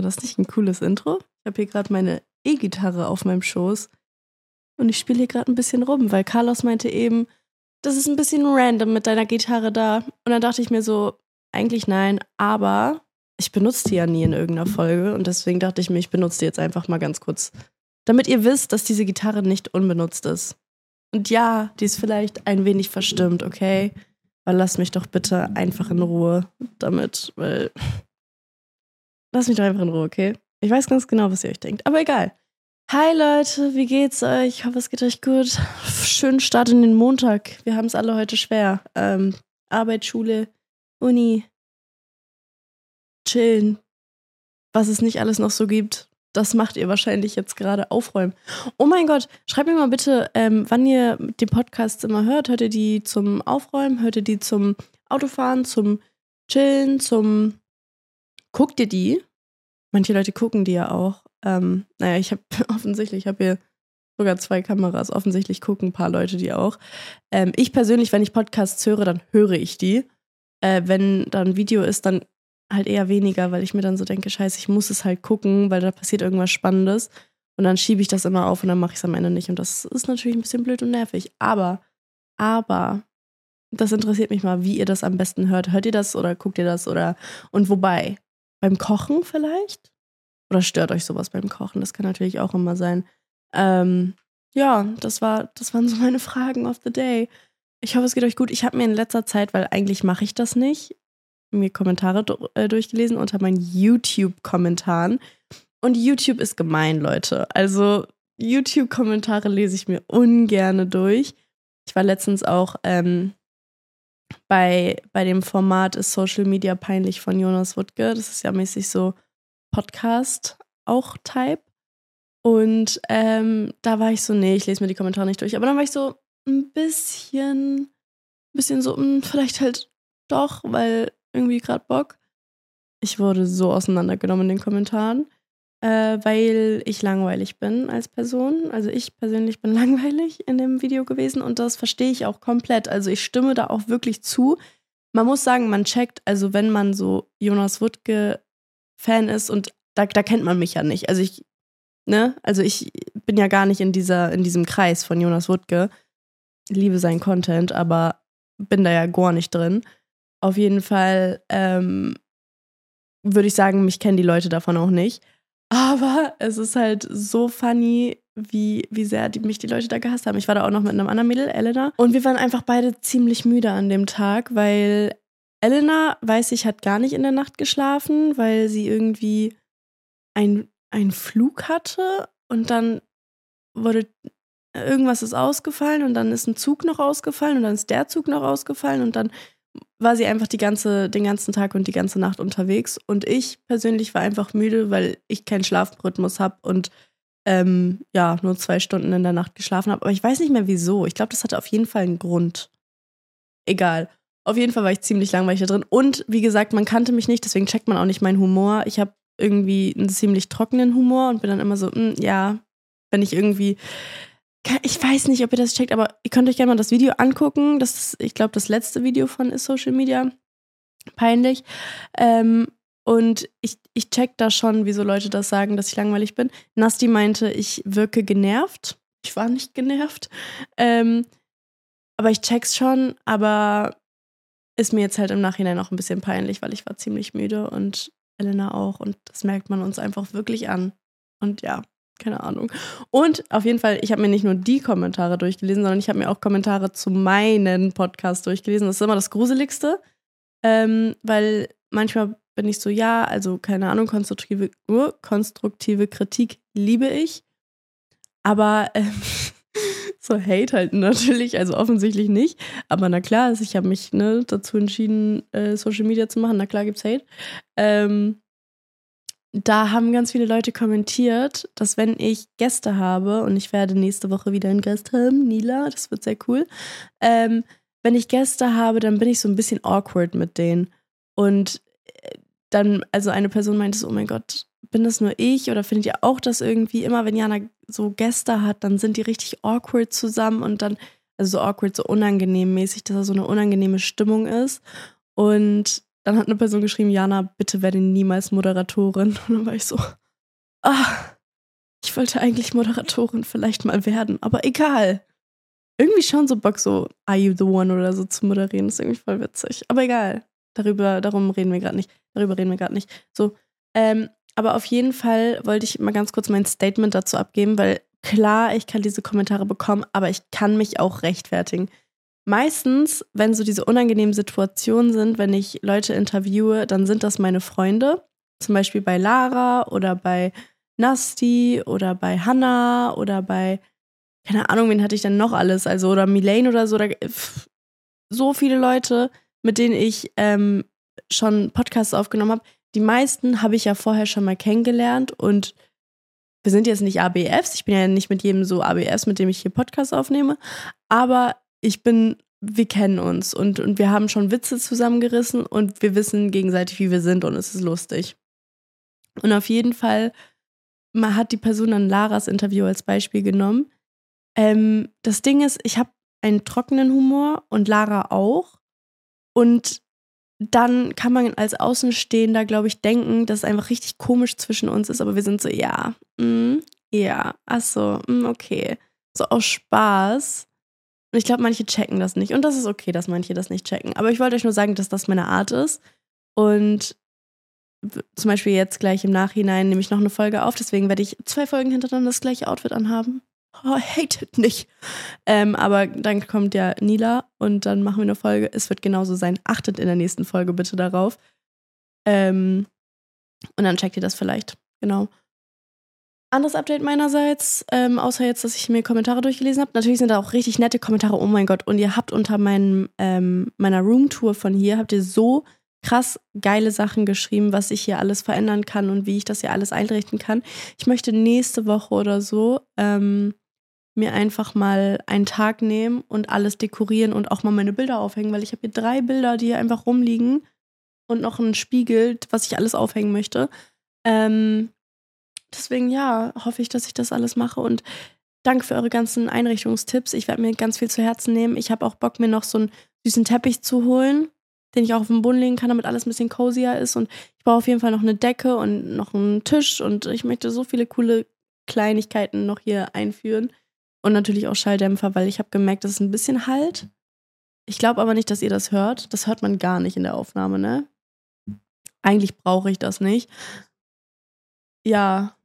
War das nicht ein cooles Intro? Ich habe hier gerade meine E-Gitarre auf meinem Schoß und ich spiele hier gerade ein bisschen rum, weil Carlos meinte eben, das ist ein bisschen random mit deiner Gitarre da. Und dann dachte ich mir so, eigentlich nein, aber ich benutze die ja nie in irgendeiner Folge und deswegen dachte ich mir, ich benutze die jetzt einfach mal ganz kurz, damit ihr wisst, dass diese Gitarre nicht unbenutzt ist. Und ja, die ist vielleicht ein wenig verstimmt, okay? Aber lasst mich doch bitte einfach in Ruhe damit, weil Lass mich doch einfach in Ruhe, okay? Ich weiß ganz genau, was ihr euch denkt. Aber egal. Hi Leute, wie geht's euch? Ich hoffe, es geht euch gut. Schönen Start in den Montag. Wir haben es alle heute schwer. Ähm, Arbeit, Schule, Uni, chillen. Was es nicht alles noch so gibt. Das macht ihr wahrscheinlich jetzt gerade aufräumen. Oh mein Gott, schreibt mir mal bitte, ähm, wann ihr den Podcast immer hört. Hört ihr die zum Aufräumen? Hört ihr die zum Autofahren, zum Chillen, zum Guckt ihr die? Manche Leute gucken die ja auch. Ähm, naja, ich habe offensichtlich, ich habe hier sogar zwei Kameras. Offensichtlich gucken ein paar Leute die auch. Ähm, ich persönlich, wenn ich Podcasts höre, dann höre ich die. Äh, wenn da ein Video ist, dann halt eher weniger, weil ich mir dann so denke, scheiße, ich muss es halt gucken, weil da passiert irgendwas Spannendes. Und dann schiebe ich das immer auf und dann mache ich es am Ende nicht. Und das ist natürlich ein bisschen blöd und nervig. Aber, aber, das interessiert mich mal, wie ihr das am besten hört. Hört ihr das oder guckt ihr das oder und wobei? Beim Kochen vielleicht? Oder stört euch sowas beim Kochen? Das kann natürlich auch immer sein. Ähm, ja, das, war, das waren so meine Fragen of the day. Ich hoffe, es geht euch gut. Ich habe mir in letzter Zeit, weil eigentlich mache ich das nicht, mir Kommentare äh, durchgelesen unter meinen YouTube-Kommentaren. Und YouTube ist gemein, Leute. Also YouTube-Kommentare lese ich mir ungerne durch. Ich war letztens auch ähm, bei, bei dem Format ist Social Media peinlich von Jonas Wuttke. Das ist ja mäßig so Podcast auch Type. Und ähm, da war ich so, nee, ich lese mir die Kommentare nicht durch. Aber dann war ich so ein bisschen, ein bisschen so, mh, hm, vielleicht halt doch, weil irgendwie gerade Bock. Ich wurde so auseinandergenommen in den Kommentaren äh, weil ich langweilig bin als Person. Also ich persönlich bin langweilig in dem Video gewesen und das verstehe ich auch komplett. Also ich stimme da auch wirklich zu. Man muss sagen, man checkt, also wenn man so Jonas Wuttke Fan ist und da, da kennt man mich ja nicht. Also ich, ne, also ich bin ja gar nicht in dieser, in diesem Kreis von Jonas Wuttke. Liebe seinen Content, aber bin da ja gar nicht drin. Auf jeden Fall ähm, würde ich sagen, mich kennen die Leute davon auch nicht. Aber es ist halt so funny, wie, wie sehr die, mich die Leute da gehasst haben. Ich war da auch noch mit einem anderen Mädel, Elena. Und wir waren einfach beide ziemlich müde an dem Tag, weil Elena, weiß ich, hat gar nicht in der Nacht geschlafen, weil sie irgendwie einen Flug hatte und dann wurde irgendwas ist ausgefallen und dann ist ein Zug noch ausgefallen und dann ist der Zug noch ausgefallen und dann war sie einfach die ganze, den ganzen Tag und die ganze Nacht unterwegs. Und ich persönlich war einfach müde, weil ich keinen Schlafrhythmus habe und ähm, ja, nur zwei Stunden in der Nacht geschlafen habe. Aber ich weiß nicht mehr wieso. Ich glaube, das hatte auf jeden Fall einen Grund. Egal. Auf jeden Fall war ich ziemlich langweilig da drin. Und wie gesagt, man kannte mich nicht, deswegen checkt man auch nicht meinen Humor. Ich habe irgendwie einen ziemlich trockenen Humor und bin dann immer so, mh, hm, ja, wenn ich irgendwie ich weiß nicht, ob ihr das checkt, aber ihr könnt euch gerne mal das Video angucken. Das ist, ich glaube, das letzte Video von ist Social Media. Peinlich. Ähm, und ich, ich check da schon, wieso Leute das sagen, dass ich langweilig bin. Nasti meinte, ich wirke genervt. Ich war nicht genervt. Ähm, aber ich check's schon, aber ist mir jetzt halt im Nachhinein auch ein bisschen peinlich, weil ich war ziemlich müde und Elena auch. Und das merkt man uns einfach wirklich an. Und ja, keine Ahnung. Und auf jeden Fall, ich habe mir nicht nur die Kommentare durchgelesen, sondern ich habe mir auch Kommentare zu meinen Podcasts durchgelesen. Das ist immer das Gruseligste, ähm, weil manchmal bin ich so, ja, also keine Ahnung, konstruktive, uh, konstruktive Kritik liebe ich. Aber ähm, so Hate halt natürlich, also offensichtlich nicht. Aber na klar, also ich habe mich ne, dazu entschieden, äh, Social Media zu machen. Na klar gibt's Hate. Ähm, da haben ganz viele Leute kommentiert, dass wenn ich Gäste habe, und ich werde nächste Woche wieder einen Gast haben, Nila, das wird sehr cool, ähm, wenn ich Gäste habe, dann bin ich so ein bisschen awkward mit denen. Und äh, dann, also eine Person meinte so, oh mein Gott, bin das nur ich oder findet ihr auch das irgendwie immer, wenn Jana so Gäste hat, dann sind die richtig awkward zusammen und dann, also so awkward, so unangenehm mäßig, dass da so eine unangenehme Stimmung ist. Und dann hat eine Person geschrieben, Jana, bitte werde niemals Moderatorin. Und dann war ich so, ah, ich wollte eigentlich Moderatorin vielleicht mal werden, aber egal. Irgendwie schon so Bock, so Are You the One oder so zu moderieren. Ist irgendwie voll witzig. Aber egal. Darüber, darum reden wir gerade nicht. Darüber reden wir gerade nicht. So, ähm, aber auf jeden Fall wollte ich mal ganz kurz mein Statement dazu abgeben, weil klar, ich kann diese Kommentare bekommen, aber ich kann mich auch rechtfertigen. Meistens, wenn so diese unangenehmen Situationen sind, wenn ich Leute interviewe, dann sind das meine Freunde. Zum Beispiel bei Lara oder bei Nasti oder bei Hannah oder bei, keine Ahnung, wen hatte ich denn noch alles? Also, oder Milane oder so. Oder, so viele Leute, mit denen ich ähm, schon Podcasts aufgenommen habe. Die meisten habe ich ja vorher schon mal kennengelernt und wir sind jetzt nicht ABFs. Ich bin ja nicht mit jedem so ABFs, mit dem ich hier Podcasts aufnehme. Aber ich bin, wir kennen uns und, und wir haben schon Witze zusammengerissen und wir wissen gegenseitig, wie wir sind und es ist lustig. Und auf jeden Fall man hat die Person dann Laras Interview als Beispiel genommen. Ähm, das Ding ist, ich habe einen trockenen Humor und Lara auch. Und dann kann man als Außenstehender, glaube ich, denken, dass es einfach richtig komisch zwischen uns ist, aber wir sind so, ja, mm, ja, ach so, mm, okay. So aus Spaß. Und ich glaube, manche checken das nicht. Und das ist okay, dass manche das nicht checken. Aber ich wollte euch nur sagen, dass das meine Art ist. Und zum Beispiel jetzt gleich im Nachhinein nehme ich noch eine Folge auf, deswegen werde ich zwei Folgen hintereinander das gleiche Outfit anhaben. Oh, hated nicht. Ähm, aber dann kommt ja Nila und dann machen wir eine Folge. Es wird genauso sein. Achtet in der nächsten Folge bitte darauf. Ähm, und dann checkt ihr das vielleicht. Genau. Anderes Update meinerseits, ähm, außer jetzt, dass ich mir Kommentare durchgelesen habe. Natürlich sind da auch richtig nette Kommentare. Oh mein Gott. Und ihr habt unter meinem, ähm, meiner Roomtour von hier, habt ihr so krass geile Sachen geschrieben, was ich hier alles verändern kann und wie ich das hier alles einrichten kann. Ich möchte nächste Woche oder so ähm, mir einfach mal einen Tag nehmen und alles dekorieren und auch mal meine Bilder aufhängen, weil ich habe hier drei Bilder, die hier einfach rumliegen und noch ein Spiegel, was ich alles aufhängen möchte. Ähm, deswegen ja, hoffe ich, dass ich das alles mache und danke für eure ganzen Einrichtungstipps. Ich werde mir ganz viel zu Herzen nehmen. Ich habe auch Bock, mir noch so einen süßen Teppich zu holen den ich auch auf den Boden legen kann, damit alles ein bisschen cozier ist. Und ich brauche auf jeden Fall noch eine Decke und noch einen Tisch. Und ich möchte so viele coole Kleinigkeiten noch hier einführen. Und natürlich auch Schalldämpfer, weil ich habe gemerkt, dass es ein bisschen halt. Ich glaube aber nicht, dass ihr das hört. Das hört man gar nicht in der Aufnahme, ne? Eigentlich brauche ich das nicht. Ja.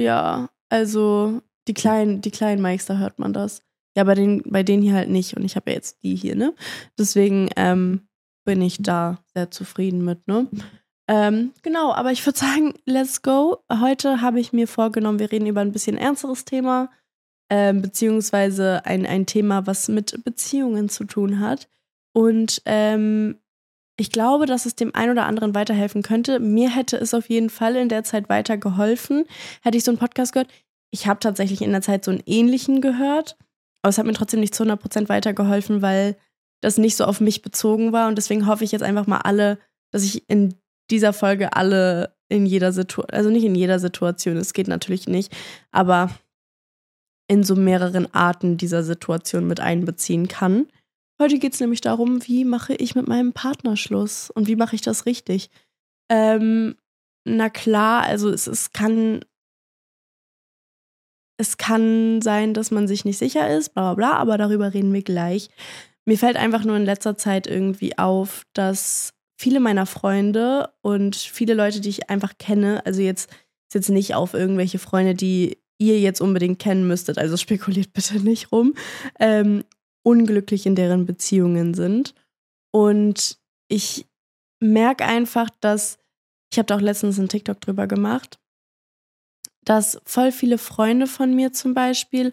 Ja, also die kleinen, die kleinen Mikes, da hört man das. Ja, bei, den, bei denen hier halt nicht. Und ich habe ja jetzt die hier, ne? Deswegen ähm, bin ich da sehr zufrieden mit, ne? Ähm, genau, aber ich würde sagen, let's go. Heute habe ich mir vorgenommen, wir reden über ein bisschen ernsteres Thema, ähm, beziehungsweise ein, ein Thema, was mit Beziehungen zu tun hat. Und ähm, ich glaube, dass es dem einen oder anderen weiterhelfen könnte. Mir hätte es auf jeden Fall in der Zeit weitergeholfen, hätte ich so einen Podcast gehört. Ich habe tatsächlich in der Zeit so einen ähnlichen gehört. Aber es hat mir trotzdem nicht zu 100% weitergeholfen, weil das nicht so auf mich bezogen war. Und deswegen hoffe ich jetzt einfach mal alle, dass ich in dieser Folge alle in jeder Situation, also nicht in jeder Situation, es geht natürlich nicht, aber in so mehreren Arten dieser Situation mit einbeziehen kann. Heute geht es nämlich darum, wie mache ich mit meinem Partner Schluss und wie mache ich das richtig. Ähm, na klar, also es, es kann es kann sein, dass man sich nicht sicher ist, bla bla bla, aber darüber reden wir gleich. Mir fällt einfach nur in letzter Zeit irgendwie auf, dass viele meiner Freunde und viele Leute, die ich einfach kenne, also jetzt ist jetzt nicht auf irgendwelche Freunde, die ihr jetzt unbedingt kennen müsstet, also spekuliert bitte nicht rum, ähm, unglücklich in deren Beziehungen sind. Und ich merke einfach, dass, ich habe da auch letztens einen TikTok drüber gemacht, dass voll viele Freunde von mir zum Beispiel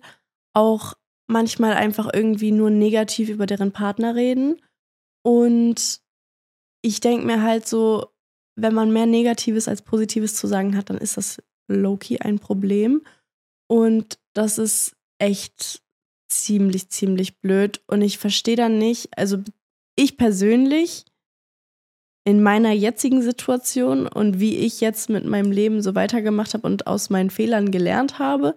auch manchmal einfach irgendwie nur negativ über deren Partner reden. Und ich denke mir halt so, wenn man mehr Negatives als Positives zu sagen hat, dann ist das low-key ein Problem. Und das ist echt ziemlich, ziemlich blöd. Und ich verstehe dann nicht, also ich persönlich in meiner jetzigen Situation und wie ich jetzt mit meinem Leben so weitergemacht habe und aus meinen Fehlern gelernt habe,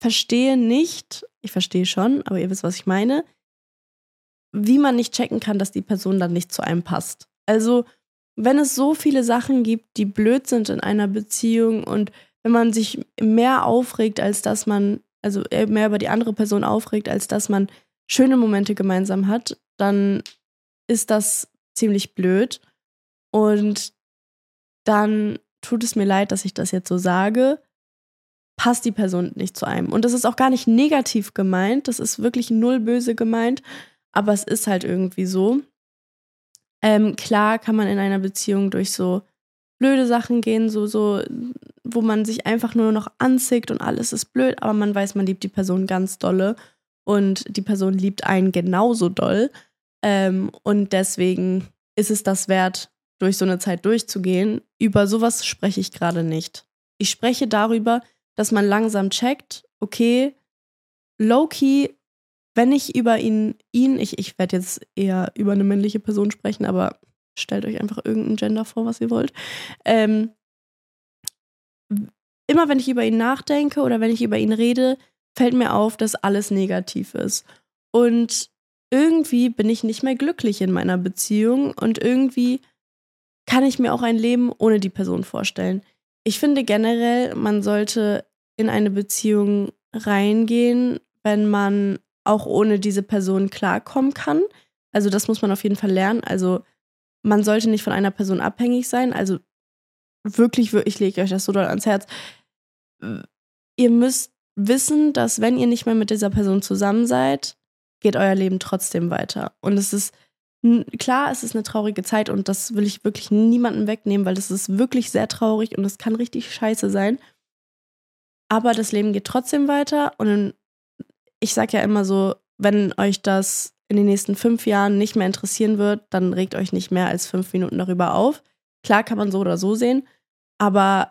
verstehe nicht, ich verstehe schon, aber ihr wisst, was ich meine, wie man nicht checken kann, dass die Person dann nicht zu einem passt. Also, wenn es so viele Sachen gibt, die blöd sind in einer Beziehung und wenn man sich mehr aufregt, als dass man, also mehr über die andere Person aufregt, als dass man schöne Momente gemeinsam hat, dann ist das ziemlich blöd. Und dann tut es mir leid, dass ich das jetzt so sage, passt die Person nicht zu einem. Und das ist auch gar nicht negativ gemeint, das ist wirklich null böse gemeint, aber es ist halt irgendwie so. Ähm, klar kann man in einer Beziehung durch so blöde Sachen gehen, so, so, wo man sich einfach nur noch anzickt und alles ist blöd, aber man weiß, man liebt die Person ganz dolle und die Person liebt einen genauso doll. Ähm, und deswegen ist es das wert, durch so eine Zeit durchzugehen. Über sowas spreche ich gerade nicht. Ich spreche darüber, dass man langsam checkt, okay, low-key, wenn ich über ihn, ihn, ich, ich werde jetzt eher über eine männliche Person sprechen, aber stellt euch einfach irgendein Gender vor, was ihr wollt. Ähm, immer wenn ich über ihn nachdenke oder wenn ich über ihn rede, fällt mir auf, dass alles negativ ist. Und irgendwie bin ich nicht mehr glücklich in meiner Beziehung und irgendwie kann ich mir auch ein Leben ohne die Person vorstellen. Ich finde generell, man sollte in eine Beziehung reingehen, wenn man auch ohne diese Person klarkommen kann. Also das muss man auf jeden Fall lernen. Also man sollte nicht von einer Person abhängig sein. Also wirklich, wirklich lege ich euch das so doll ans Herz. Ihr müsst wissen, dass wenn ihr nicht mehr mit dieser Person zusammen seid, geht euer Leben trotzdem weiter. Und es ist klar, es ist eine traurige Zeit und das will ich wirklich niemandem wegnehmen, weil das ist wirklich sehr traurig und es kann richtig scheiße sein. Aber das Leben geht trotzdem weiter und ich sage ja immer so, wenn euch das in den nächsten fünf Jahren nicht mehr interessieren wird, dann regt euch nicht mehr als fünf Minuten darüber auf. Klar kann man so oder so sehen, aber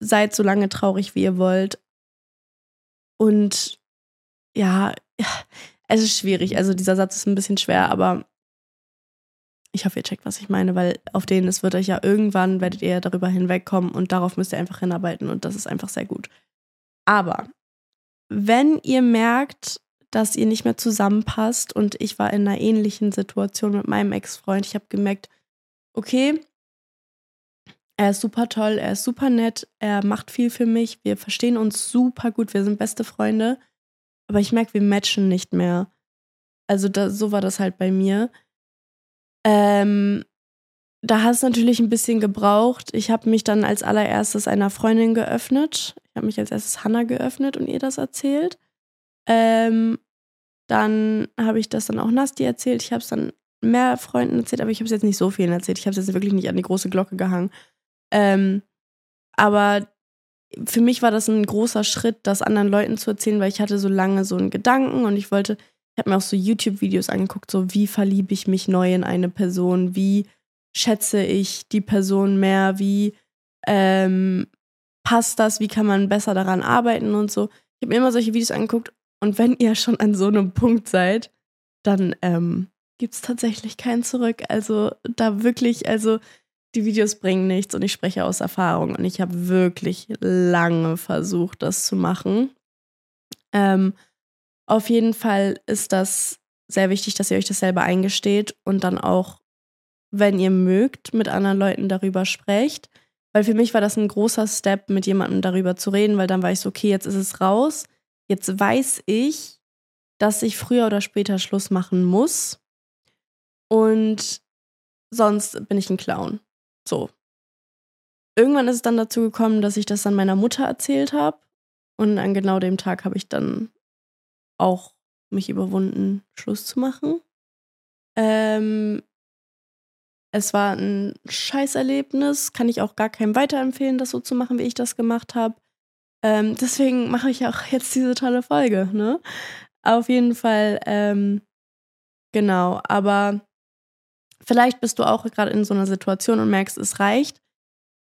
seid so lange traurig, wie ihr wollt. Und ja, es ist schwierig. Also dieser Satz ist ein bisschen schwer, aber ich hoffe, ihr checkt, was ich meine, weil auf denen es wird euch ja irgendwann, werdet ihr darüber hinwegkommen und darauf müsst ihr einfach hinarbeiten und das ist einfach sehr gut. Aber wenn ihr merkt, dass ihr nicht mehr zusammenpasst und ich war in einer ähnlichen Situation mit meinem Ex-Freund, ich habe gemerkt, okay, er ist super toll, er ist super nett, er macht viel für mich, wir verstehen uns super gut, wir sind beste Freunde, aber ich merke, wir matchen nicht mehr. Also da, so war das halt bei mir. Ähm, da hat es natürlich ein bisschen gebraucht. Ich habe mich dann als allererstes einer Freundin geöffnet. Ich habe mich als erstes Hannah geöffnet und ihr das erzählt. Ähm, dann habe ich das dann auch Nasti erzählt. Ich habe es dann mehr Freunden erzählt, aber ich habe es jetzt nicht so vielen erzählt. Ich habe es jetzt wirklich nicht an die große Glocke gehangen. Ähm, aber für mich war das ein großer Schritt, das anderen Leuten zu erzählen, weil ich hatte so lange so einen Gedanken und ich wollte ich habe mir auch so YouTube-Videos angeguckt, so wie verliebe ich mich neu in eine Person, wie schätze ich die Person mehr, wie ähm, passt das, wie kann man besser daran arbeiten und so. Ich habe mir immer solche Videos angeguckt und wenn ihr schon an so einem Punkt seid, dann ähm, gibt es tatsächlich kein Zurück. Also da wirklich, also die Videos bringen nichts und ich spreche aus Erfahrung und ich habe wirklich lange versucht, das zu machen. Ähm, auf jeden Fall ist das sehr wichtig, dass ihr euch das selber eingesteht und dann auch, wenn ihr mögt, mit anderen Leuten darüber sprecht. Weil für mich war das ein großer Step, mit jemandem darüber zu reden, weil dann war ich so, okay, jetzt ist es raus. Jetzt weiß ich, dass ich früher oder später Schluss machen muss. Und sonst bin ich ein Clown. So. Irgendwann ist es dann dazu gekommen, dass ich das dann meiner Mutter erzählt habe. Und an genau dem Tag habe ich dann auch mich überwunden, Schluss zu machen. Ähm, es war ein Scheißerlebnis, kann ich auch gar keinem weiterempfehlen, das so zu machen, wie ich das gemacht habe. Ähm, deswegen mache ich auch jetzt diese tolle Folge, ne? Auf jeden Fall, ähm, genau, aber vielleicht bist du auch gerade in so einer Situation und merkst, es reicht,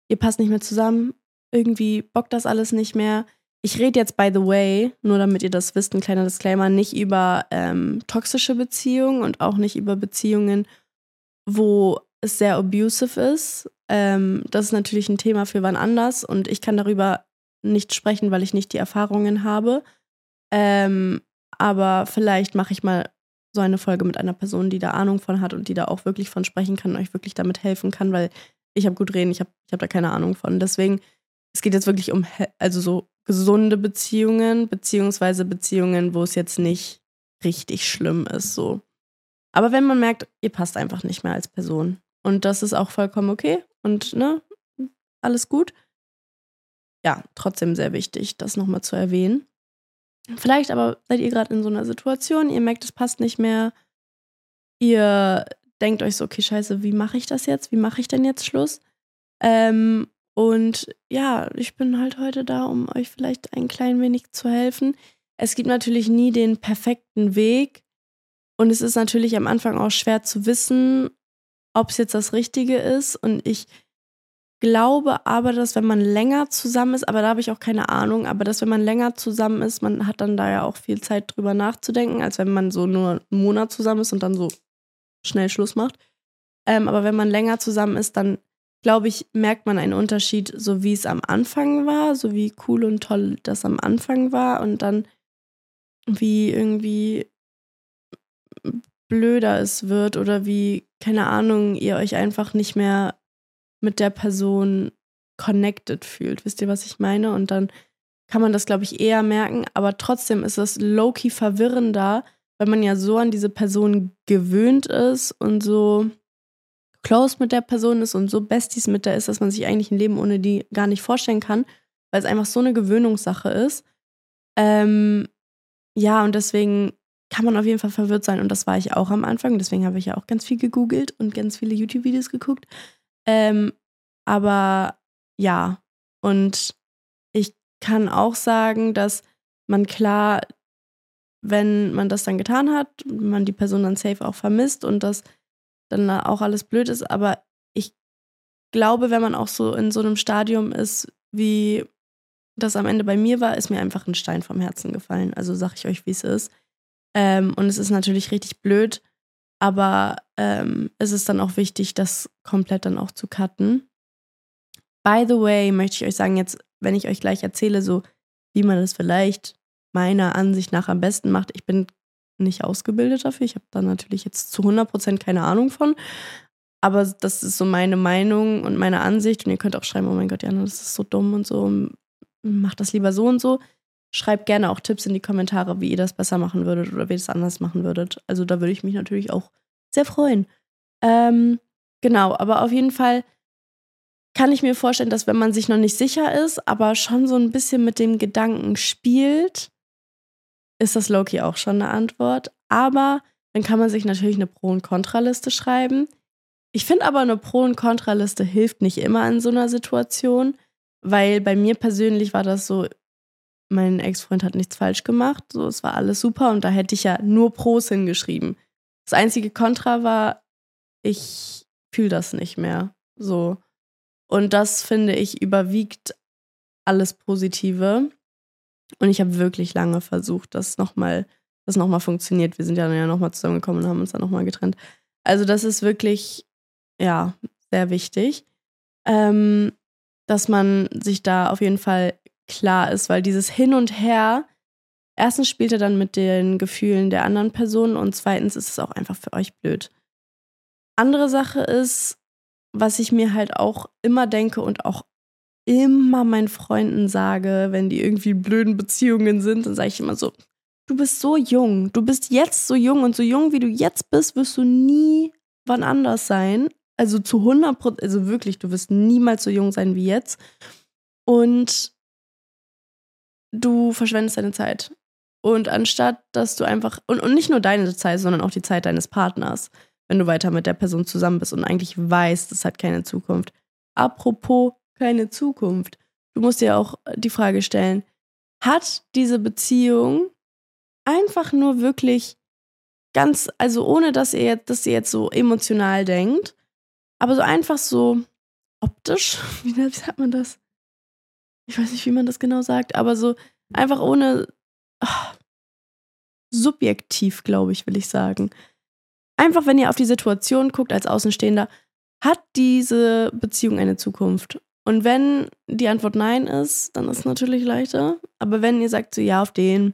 ihr passt nicht mehr zusammen, irgendwie bockt das alles nicht mehr ich rede jetzt, by the way, nur damit ihr das wisst, ein kleiner Disclaimer, nicht über ähm, toxische Beziehungen und auch nicht über Beziehungen, wo es sehr abusive ist. Ähm, das ist natürlich ein Thema für wann anders und ich kann darüber nicht sprechen, weil ich nicht die Erfahrungen habe. Ähm, aber vielleicht mache ich mal so eine Folge mit einer Person, die da Ahnung von hat und die da auch wirklich von sprechen kann und euch wirklich damit helfen kann, weil ich habe gut reden, ich habe ich hab da keine Ahnung von. Deswegen, es geht jetzt wirklich um also so gesunde Beziehungen, beziehungsweise Beziehungen, wo es jetzt nicht richtig schlimm ist. So. Aber wenn man merkt, ihr passt einfach nicht mehr als Person. Und das ist auch vollkommen okay und ne, alles gut. Ja, trotzdem sehr wichtig, das nochmal zu erwähnen. Vielleicht aber seid ihr gerade in so einer Situation, ihr merkt, es passt nicht mehr. Ihr denkt euch so, okay, scheiße, wie mache ich das jetzt? Wie mache ich denn jetzt Schluss? Ähm, und ja, ich bin halt heute da, um euch vielleicht ein klein wenig zu helfen. Es gibt natürlich nie den perfekten Weg. Und es ist natürlich am Anfang auch schwer zu wissen, ob es jetzt das Richtige ist. Und ich glaube aber, dass wenn man länger zusammen ist, aber da habe ich auch keine Ahnung, aber dass wenn man länger zusammen ist, man hat dann da ja auch viel Zeit drüber nachzudenken, als wenn man so nur einen Monat zusammen ist und dann so schnell Schluss macht. Ähm, aber wenn man länger zusammen ist, dann glaube ich, merkt man einen Unterschied, so wie es am Anfang war, so wie cool und toll das am Anfang war und dann wie irgendwie blöder es wird oder wie, keine Ahnung, ihr euch einfach nicht mehr mit der Person connected fühlt. Wisst ihr, was ich meine? Und dann kann man das, glaube ich, eher merken. Aber trotzdem ist es low-key verwirrender, weil man ja so an diese Person gewöhnt ist und so close mit der Person ist und so Besties mit der ist, dass man sich eigentlich ein Leben ohne die gar nicht vorstellen kann, weil es einfach so eine Gewöhnungssache ist. Ähm, ja, und deswegen kann man auf jeden Fall verwirrt sein. Und das war ich auch am Anfang. Deswegen habe ich ja auch ganz viel gegoogelt und ganz viele YouTube-Videos geguckt. Ähm, aber ja, und ich kann auch sagen, dass man klar, wenn man das dann getan hat, man die Person dann safe auch vermisst und das dann auch alles blöd ist. Aber ich glaube, wenn man auch so in so einem Stadium ist, wie das am Ende bei mir war, ist mir einfach ein Stein vom Herzen gefallen. Also sag ich euch, wie es ist. Ähm, und es ist natürlich richtig blöd, aber ähm, es ist dann auch wichtig, das komplett dann auch zu cutten. By the way, möchte ich euch sagen, jetzt, wenn ich euch gleich erzähle, so wie man das vielleicht meiner Ansicht nach am besten macht, ich bin nicht ausgebildet dafür. Ich habe da natürlich jetzt zu 100% keine Ahnung von. Aber das ist so meine Meinung und meine Ansicht. Und ihr könnt auch schreiben, oh mein Gott, Jana, das ist so dumm und so. Macht das lieber so und so. Schreibt gerne auch Tipps in die Kommentare, wie ihr das besser machen würdet oder wie ihr es anders machen würdet. Also da würde ich mich natürlich auch sehr freuen. Ähm, genau, aber auf jeden Fall kann ich mir vorstellen, dass wenn man sich noch nicht sicher ist, aber schon so ein bisschen mit dem Gedanken spielt, ist das Loki auch schon eine Antwort. Aber dann kann man sich natürlich eine Pro- und Kontraliste schreiben. Ich finde aber, eine Pro- und Kontraliste hilft nicht immer in so einer Situation, weil bei mir persönlich war das so, mein Ex-Freund hat nichts falsch gemacht, so es war alles super und da hätte ich ja nur Pros hingeschrieben. Das einzige Kontra war, ich fühle das nicht mehr. So. Und das finde ich überwiegt alles Positive. Und ich habe wirklich lange versucht, dass nochmal, das nochmal funktioniert. Wir sind ja dann ja nochmal zusammengekommen und haben uns dann nochmal getrennt. Also, das ist wirklich, ja, sehr wichtig, ähm, dass man sich da auf jeden Fall klar ist, weil dieses Hin und Her, erstens spielt er dann mit den Gefühlen der anderen Person und zweitens ist es auch einfach für euch blöd. Andere Sache ist, was ich mir halt auch immer denke und auch immer meinen Freunden sage, wenn die irgendwie blöden Beziehungen sind, dann sage ich immer so, du bist so jung, du bist jetzt so jung und so jung wie du jetzt bist, wirst du nie wann anders sein. Also zu 100 Prozent, also wirklich, du wirst niemals so jung sein wie jetzt. Und du verschwendest deine Zeit. Und anstatt, dass du einfach, und, und nicht nur deine Zeit, sondern auch die Zeit deines Partners, wenn du weiter mit der Person zusammen bist und eigentlich weißt, es hat keine Zukunft. Apropos keine Zukunft. Du musst dir auch die Frage stellen, hat diese Beziehung einfach nur wirklich ganz, also ohne dass ihr jetzt, dass ihr jetzt so emotional denkt, aber so einfach so optisch, wie sagt man das? Ich weiß nicht, wie man das genau sagt, aber so einfach ohne ach, subjektiv, glaube ich, will ich sagen. Einfach, wenn ihr auf die Situation guckt als Außenstehender, hat diese Beziehung eine Zukunft? Und wenn die Antwort nein ist, dann ist es natürlich leichter. Aber wenn ihr sagt so, ja, auf den,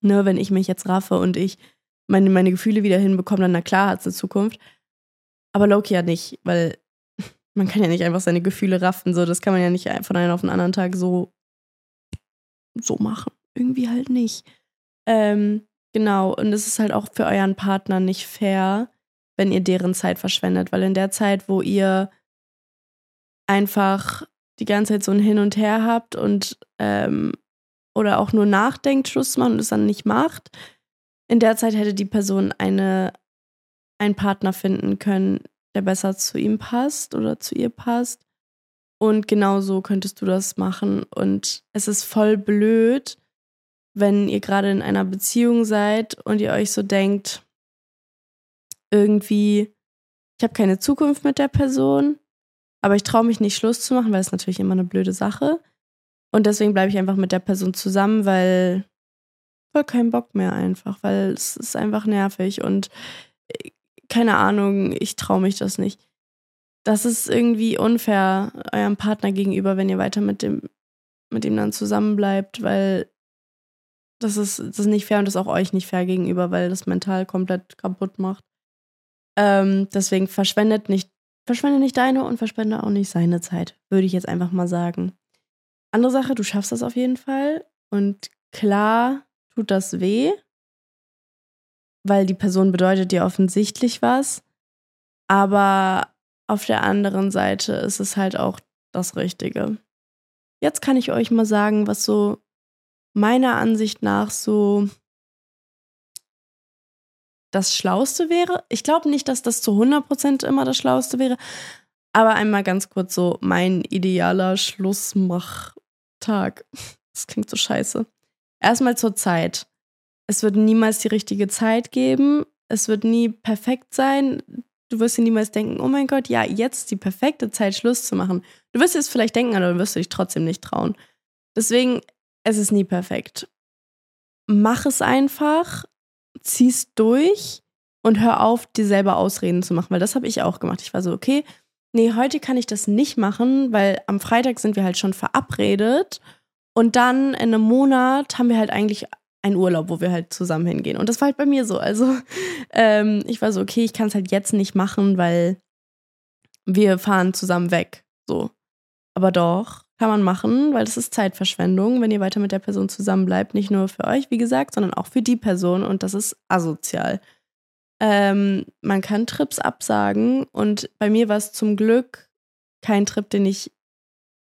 ne, wenn ich mich jetzt raffe und ich meine, meine Gefühle wieder hinbekomme, dann na klar hat es eine Zukunft. Aber Loki ja nicht, weil man kann ja nicht einfach seine Gefühle raffen. So, das kann man ja nicht von einem auf den anderen Tag so, so machen. Irgendwie halt nicht. Ähm, genau, und es ist halt auch für euren Partner nicht fair, wenn ihr deren Zeit verschwendet, weil in der Zeit, wo ihr einfach die ganze Zeit so ein Hin und Her habt und ähm, oder auch nur nachdenkt, Schluss machen und es dann nicht macht, in der Zeit hätte die Person eine, einen Partner finden können, der besser zu ihm passt oder zu ihr passt. Und genau so könntest du das machen. Und es ist voll blöd, wenn ihr gerade in einer Beziehung seid und ihr euch so denkt, irgendwie, ich habe keine Zukunft mit der Person, aber ich traue mich nicht Schluss zu machen, weil es natürlich immer eine blöde Sache. Und deswegen bleibe ich einfach mit der Person zusammen, weil voll keinen Bock mehr einfach, weil es ist einfach nervig und keine Ahnung, ich traue mich das nicht. Das ist irgendwie unfair eurem Partner gegenüber, wenn ihr weiter mit dem mit ihm dann zusammenbleibt, weil das ist, das ist nicht fair und das ist auch euch nicht fair gegenüber, weil das mental komplett kaputt macht. Ähm, deswegen verschwendet nicht, verschwende nicht deine und verschwende auch nicht seine Zeit, würde ich jetzt einfach mal sagen. Andere Sache, du schaffst das auf jeden Fall. Und klar tut das weh, weil die Person bedeutet dir offensichtlich was. Aber auf der anderen Seite ist es halt auch das Richtige. Jetzt kann ich euch mal sagen, was so meiner Ansicht nach so das Schlauste wäre. Ich glaube nicht, dass das zu 100% immer das Schlauste wäre, aber einmal ganz kurz so mein idealer Schlussmachtag. Das klingt so scheiße. Erstmal zur Zeit. Es wird niemals die richtige Zeit geben. Es wird nie perfekt sein. Du wirst dir niemals denken, oh mein Gott, ja, jetzt die perfekte Zeit, Schluss zu machen. Du wirst es vielleicht denken, aber du wirst dich trotzdem nicht trauen. Deswegen, es ist nie perfekt. Mach es einfach zieh's durch und hör auf, dir selber Ausreden zu machen, weil das habe ich auch gemacht. Ich war so, okay, nee, heute kann ich das nicht machen, weil am Freitag sind wir halt schon verabredet und dann in einem Monat haben wir halt eigentlich einen Urlaub, wo wir halt zusammen hingehen. Und das war halt bei mir so. Also ähm, ich war so, okay, ich kann es halt jetzt nicht machen, weil wir fahren zusammen weg. So. Aber doch, kann man machen, weil das ist Zeitverschwendung, wenn ihr weiter mit der Person zusammen bleibt. Nicht nur für euch, wie gesagt, sondern auch für die Person und das ist asozial. Ähm, man kann Trips absagen und bei mir war es zum Glück kein Trip, den ich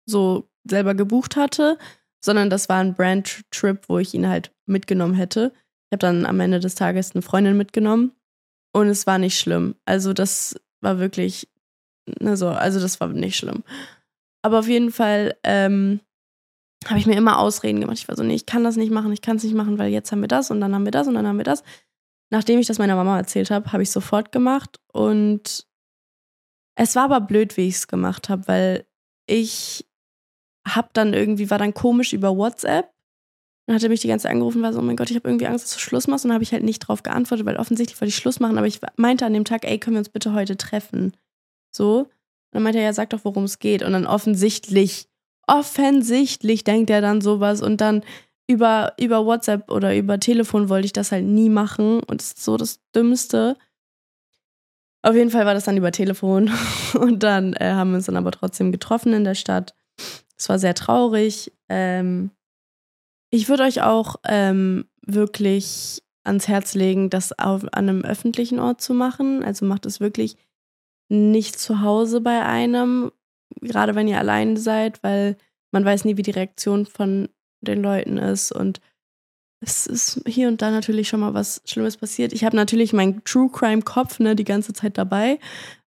so selber gebucht hatte, sondern das war ein Brand-Trip, wo ich ihn halt mitgenommen hätte. Ich habe dann am Ende des Tages eine Freundin mitgenommen und es war nicht schlimm. Also das war wirklich, ne, so, also das war nicht schlimm. Aber auf jeden Fall ähm, habe ich mir immer Ausreden gemacht. Ich war so, nee, ich kann das nicht machen, ich kann es nicht machen, weil jetzt haben wir das und dann haben wir das und dann haben wir das. Nachdem ich das meiner Mama erzählt habe, habe ich sofort gemacht und es war aber blöd, wie ich es gemacht habe, weil ich habe dann irgendwie, war dann komisch über WhatsApp und hatte mich die ganze Zeit angerufen, war so, oh mein Gott, ich habe irgendwie Angst, dass du Schluss machst und habe ich halt nicht drauf geantwortet, weil offensichtlich wollte ich Schluss machen, aber ich meinte an dem Tag, ey, können wir uns bitte heute treffen? So dann meinte er, ja, sag doch, worum es geht. Und dann offensichtlich, offensichtlich denkt er dann sowas und dann über, über WhatsApp oder über Telefon wollte ich das halt nie machen und das ist so das Dümmste. Auf jeden Fall war das dann über Telefon und dann äh, haben wir uns dann aber trotzdem getroffen in der Stadt. Es war sehr traurig. Ähm, ich würde euch auch ähm, wirklich ans Herz legen, das auf, an einem öffentlichen Ort zu machen. Also macht es wirklich nicht zu Hause bei einem, gerade wenn ihr allein seid, weil man weiß nie, wie die Reaktion von den Leuten ist und es ist hier und da natürlich schon mal was Schlimmes passiert. Ich habe natürlich meinen True Crime Kopf ne die ganze Zeit dabei,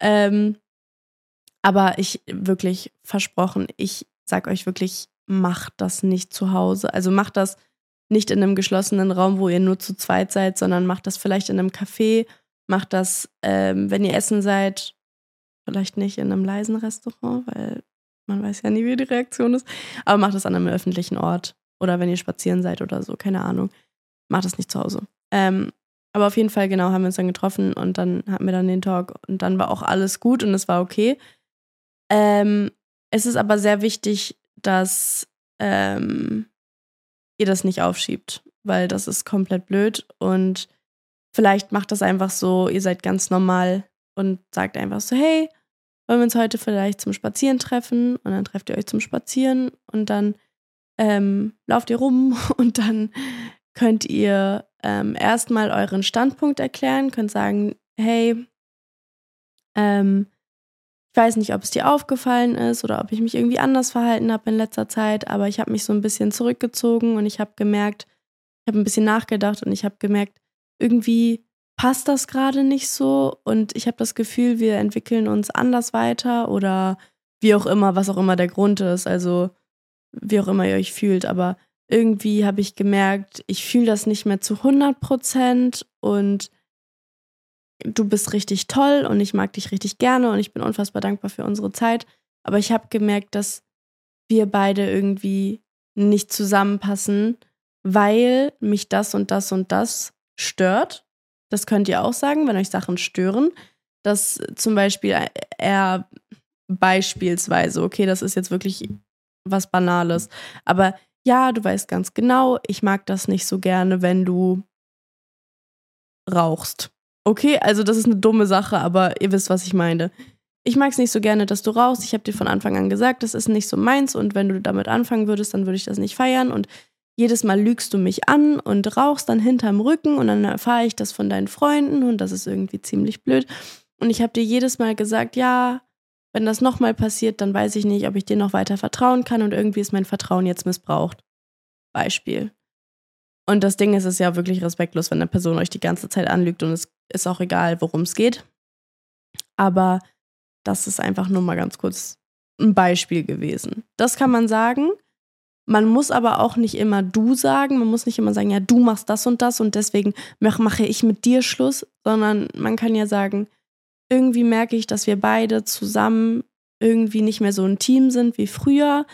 ähm, aber ich wirklich versprochen, ich sag euch wirklich, macht das nicht zu Hause. Also macht das nicht in einem geschlossenen Raum, wo ihr nur zu zweit seid, sondern macht das vielleicht in einem Café, macht das, ähm, wenn ihr essen seid, Vielleicht nicht in einem leisen Restaurant, weil man weiß ja nie, wie die Reaktion ist. Aber macht es an einem öffentlichen Ort. Oder wenn ihr spazieren seid oder so, keine Ahnung. Macht es nicht zu Hause. Ähm, aber auf jeden Fall, genau, haben wir uns dann getroffen und dann hatten wir dann den Talk und dann war auch alles gut und es war okay. Ähm, es ist aber sehr wichtig, dass ähm, ihr das nicht aufschiebt, weil das ist komplett blöd und vielleicht macht das einfach so, ihr seid ganz normal und sagt einfach so, hey, wollen wir uns heute vielleicht zum Spazieren treffen? Und dann trefft ihr euch zum Spazieren und dann ähm, lauft ihr rum und dann könnt ihr ähm, erstmal euren Standpunkt erklären, könnt sagen, hey, ähm, weiß nicht, ob es dir aufgefallen ist oder ob ich mich irgendwie anders verhalten habe in letzter Zeit, aber ich habe mich so ein bisschen zurückgezogen und ich habe gemerkt, ich habe ein bisschen nachgedacht und ich habe gemerkt, irgendwie passt das gerade nicht so und ich habe das Gefühl, wir entwickeln uns anders weiter oder wie auch immer, was auch immer der Grund ist, also wie auch immer ihr euch fühlt, aber irgendwie habe ich gemerkt, ich fühle das nicht mehr zu 100 Prozent und du bist richtig toll und ich mag dich richtig gerne und ich bin unfassbar dankbar für unsere Zeit. Aber ich habe gemerkt, dass wir beide irgendwie nicht zusammenpassen, weil mich das und das und das stört. Das könnt ihr auch sagen, wenn euch Sachen stören. Dass zum Beispiel er beispielsweise, okay, das ist jetzt wirklich was Banales, aber ja, du weißt ganz genau, ich mag das nicht so gerne, wenn du rauchst. Okay, also das ist eine dumme Sache, aber ihr wisst, was ich meine. Ich mag es nicht so gerne, dass du rauchst. Ich habe dir von Anfang an gesagt, das ist nicht so meins und wenn du damit anfangen würdest, dann würde ich das nicht feiern und jedes Mal lügst du mich an und rauchst dann hinterm Rücken und dann erfahre ich das von deinen Freunden und das ist irgendwie ziemlich blöd. Und ich habe dir jedes Mal gesagt, ja, wenn das nochmal passiert, dann weiß ich nicht, ob ich dir noch weiter vertrauen kann und irgendwie ist mein Vertrauen jetzt missbraucht. Beispiel. Und das Ding ist, es ist ja wirklich respektlos, wenn eine Person euch die ganze Zeit anlügt und es ist auch egal, worum es geht. Aber das ist einfach nur mal ganz kurz ein Beispiel gewesen. Das kann man sagen. Man muss aber auch nicht immer du sagen. Man muss nicht immer sagen, ja, du machst das und das und deswegen mache ich mit dir Schluss, sondern man kann ja sagen, irgendwie merke ich, dass wir beide zusammen irgendwie nicht mehr so ein Team sind wie früher.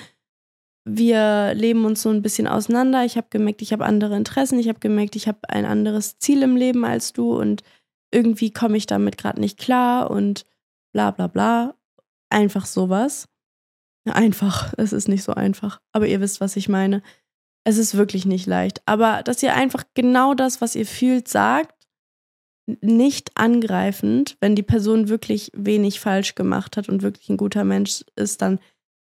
Wir leben uns so ein bisschen auseinander. Ich habe gemerkt, ich habe andere Interessen. Ich habe gemerkt, ich habe ein anderes Ziel im Leben als du und irgendwie komme ich damit gerade nicht klar und bla bla bla. Einfach sowas. Einfach, es ist nicht so einfach. Aber ihr wisst, was ich meine. Es ist wirklich nicht leicht. Aber dass ihr einfach genau das, was ihr fühlt, sagt nicht angreifend, wenn die Person wirklich wenig falsch gemacht hat und wirklich ein guter Mensch ist, dann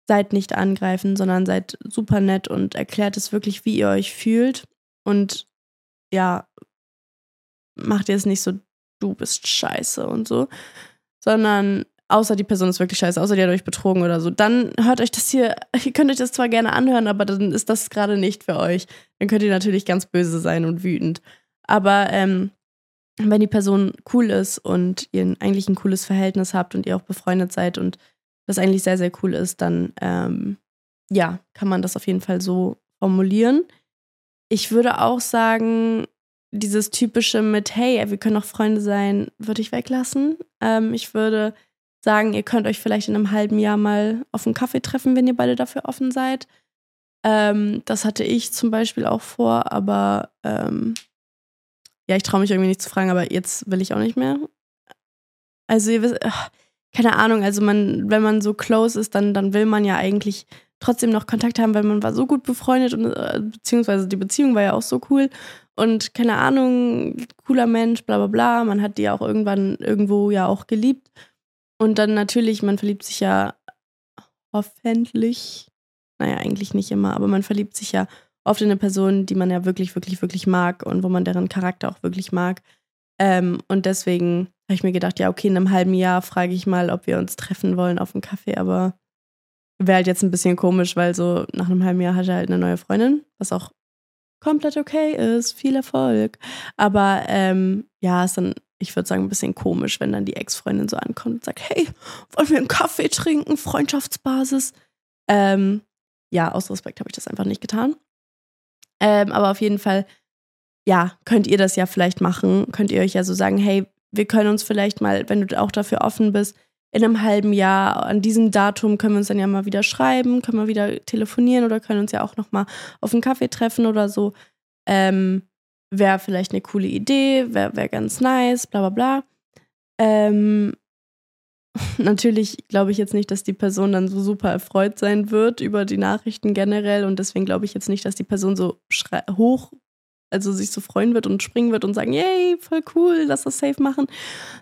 seid nicht angreifend, sondern seid super nett und erklärt es wirklich, wie ihr euch fühlt. Und ja, macht ihr es nicht so, du bist scheiße und so, sondern außer die Person ist wirklich scheiße, außer die hat euch betrogen oder so, dann hört euch das hier, ihr könnt euch das zwar gerne anhören, aber dann ist das gerade nicht für euch. Dann könnt ihr natürlich ganz böse sein und wütend. Aber ähm, wenn die Person cool ist und ihr eigentlich ein cooles Verhältnis habt und ihr auch befreundet seid und das eigentlich sehr, sehr cool ist, dann ähm, ja, kann man das auf jeden Fall so formulieren. Ich würde auch sagen, dieses typische mit, hey, wir können auch Freunde sein, würde ich weglassen. Ähm, ich würde sagen, ihr könnt euch vielleicht in einem halben Jahr mal auf einen Kaffee treffen, wenn ihr beide dafür offen seid. Ähm, das hatte ich zum Beispiel auch vor, aber ähm, ja, ich traue mich irgendwie nicht zu fragen, aber jetzt will ich auch nicht mehr. Also ihr wisst, ach, keine Ahnung, also man, wenn man so close ist, dann, dann will man ja eigentlich trotzdem noch Kontakt haben, weil man war so gut befreundet und äh, beziehungsweise die Beziehung war ja auch so cool und keine Ahnung, cooler Mensch, bla bla bla. Man hat die auch irgendwann irgendwo ja auch geliebt. Und dann natürlich, man verliebt sich ja hoffentlich, naja, eigentlich nicht immer, aber man verliebt sich ja oft in eine Person, die man ja wirklich, wirklich, wirklich mag und wo man deren Charakter auch wirklich mag. Ähm, und deswegen habe ich mir gedacht, ja, okay, in einem halben Jahr frage ich mal, ob wir uns treffen wollen auf einen Kaffee, aber wäre halt jetzt ein bisschen komisch, weil so nach einem halben Jahr hat er halt eine neue Freundin, was auch komplett okay ist. Viel Erfolg. Aber ähm, ja, ist dann, ich würde sagen, ein bisschen komisch, wenn dann die Ex-Freundin so ankommt und sagt, hey, wollen wir einen Kaffee trinken? Freundschaftsbasis. Ähm, ja, aus Respekt habe ich das einfach nicht getan. Ähm, aber auf jeden Fall, ja, könnt ihr das ja vielleicht machen. Könnt ihr euch ja so sagen, hey, wir können uns vielleicht mal, wenn du auch dafür offen bist, in einem halben Jahr an diesem Datum können wir uns dann ja mal wieder schreiben, können wir wieder telefonieren oder können uns ja auch noch mal auf einen Kaffee treffen oder so. Ähm, wäre vielleicht eine coole Idee, wäre wär ganz nice, bla bla bla. Ähm, natürlich glaube ich jetzt nicht, dass die Person dann so super erfreut sein wird über die Nachrichten generell und deswegen glaube ich jetzt nicht, dass die Person so hoch also sich so freuen wird und springen wird und sagen, yay, voll cool, lass das safe machen.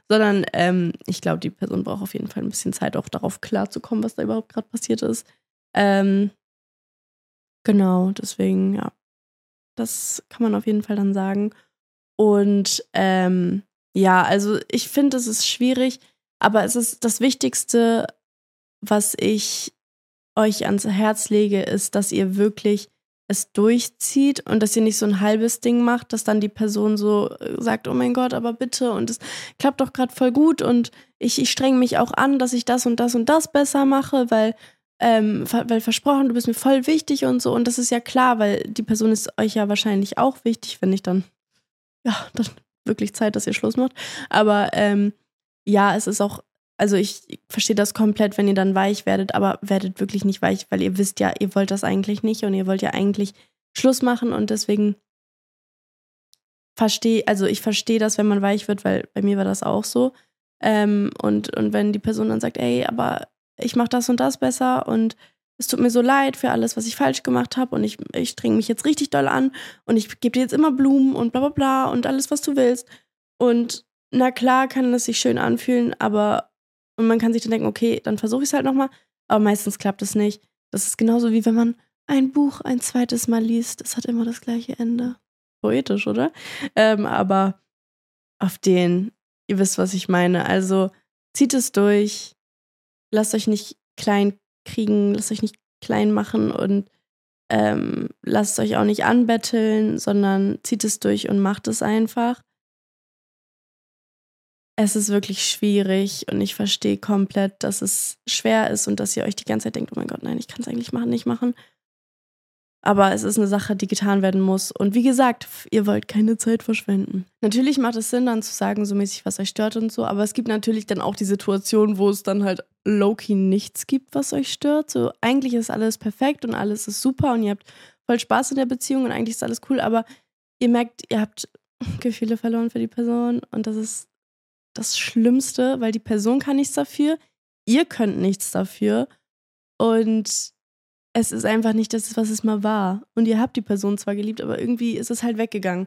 Sondern ähm, ich glaube, die Person braucht auf jeden Fall ein bisschen Zeit, auch darauf klarzukommen, was da überhaupt gerade passiert ist. Ähm, genau, deswegen, ja. Das kann man auf jeden Fall dann sagen. Und ähm, ja, also ich finde, es ist schwierig, aber es ist das Wichtigste, was ich euch ans Herz lege, ist, dass ihr wirklich es durchzieht und dass ihr nicht so ein halbes Ding macht, dass dann die Person so äh, sagt, oh mein Gott, aber bitte. Und es klappt doch gerade voll gut und ich, ich strenge mich auch an, dass ich das und das und das besser mache, weil, ähm, weil versprochen, du bist mir voll wichtig und so. Und das ist ja klar, weil die Person ist euch ja wahrscheinlich auch wichtig, wenn ich dann, ja, dann wirklich Zeit, dass ihr Schluss macht, aber ähm, ja, es ist auch also ich verstehe das komplett, wenn ihr dann weich werdet, aber werdet wirklich nicht weich, weil ihr wisst ja, ihr wollt das eigentlich nicht und ihr wollt ja eigentlich Schluss machen und deswegen verstehe, also ich verstehe das, wenn man weich wird, weil bei mir war das auch so. Ähm, und, und wenn die Person dann sagt, ey, aber ich mache das und das besser und es tut mir so leid für alles, was ich falsch gemacht habe und ich, ich strenge mich jetzt richtig doll an und ich gebe dir jetzt immer Blumen und bla bla bla und alles, was du willst. Und na klar kann es sich schön anfühlen, aber und man kann sich dann denken, okay, dann versuche ich es halt nochmal. Aber meistens klappt es nicht. Das ist genauso wie wenn man ein Buch ein zweites Mal liest. Es hat immer das gleiche Ende. Poetisch, oder? Ähm, aber auf den, ihr wisst, was ich meine. Also zieht es durch. Lasst euch nicht klein kriegen, lasst euch nicht klein machen und ähm, lasst euch auch nicht anbetteln, sondern zieht es durch und macht es einfach es ist wirklich schwierig und ich verstehe komplett, dass es schwer ist und dass ihr euch die ganze Zeit denkt, oh mein Gott, nein, ich kann es eigentlich machen, nicht machen. Aber es ist eine Sache, die getan werden muss. Und wie gesagt, ihr wollt keine Zeit verschwenden. Natürlich macht es Sinn, dann zu sagen, so mäßig, was euch stört und so. Aber es gibt natürlich dann auch die Situation, wo es dann halt low-key nichts gibt, was euch stört. So, eigentlich ist alles perfekt und alles ist super und ihr habt voll Spaß in der Beziehung und eigentlich ist alles cool. Aber ihr merkt, ihr habt Gefühle verloren für die Person und das ist das Schlimmste, weil die Person kann nichts dafür, ihr könnt nichts dafür und es ist einfach nicht das, was es mal war. Und ihr habt die Person zwar geliebt, aber irgendwie ist es halt weggegangen.